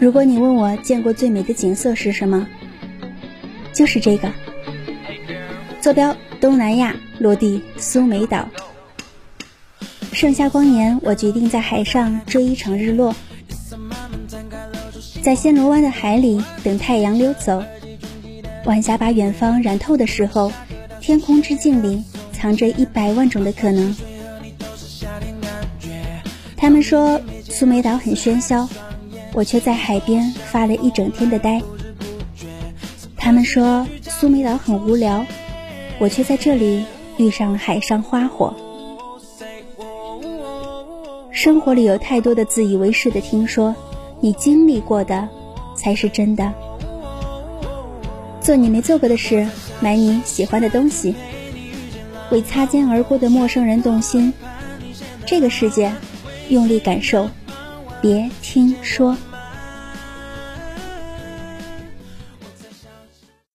如果你问我见过最美的景色是什么，就是这个。坐标东南亚，落地苏梅岛。盛夏光年，我决定在海上追一场日落，在暹罗湾的海里等太阳溜走。晚霞把远方染透的时候，天空之镜里藏着一百万种的可能。他们说苏梅岛很喧嚣。我却在海边发了一整天的呆。他们说苏梅岛很无聊，我却在这里遇上了海上花火。生活里有太多的自以为是的听说，你经历过的才是真的。做你没做过的事，买你喜欢的东西，为擦肩而过的陌生人动心。这个世界，用力感受，别听说。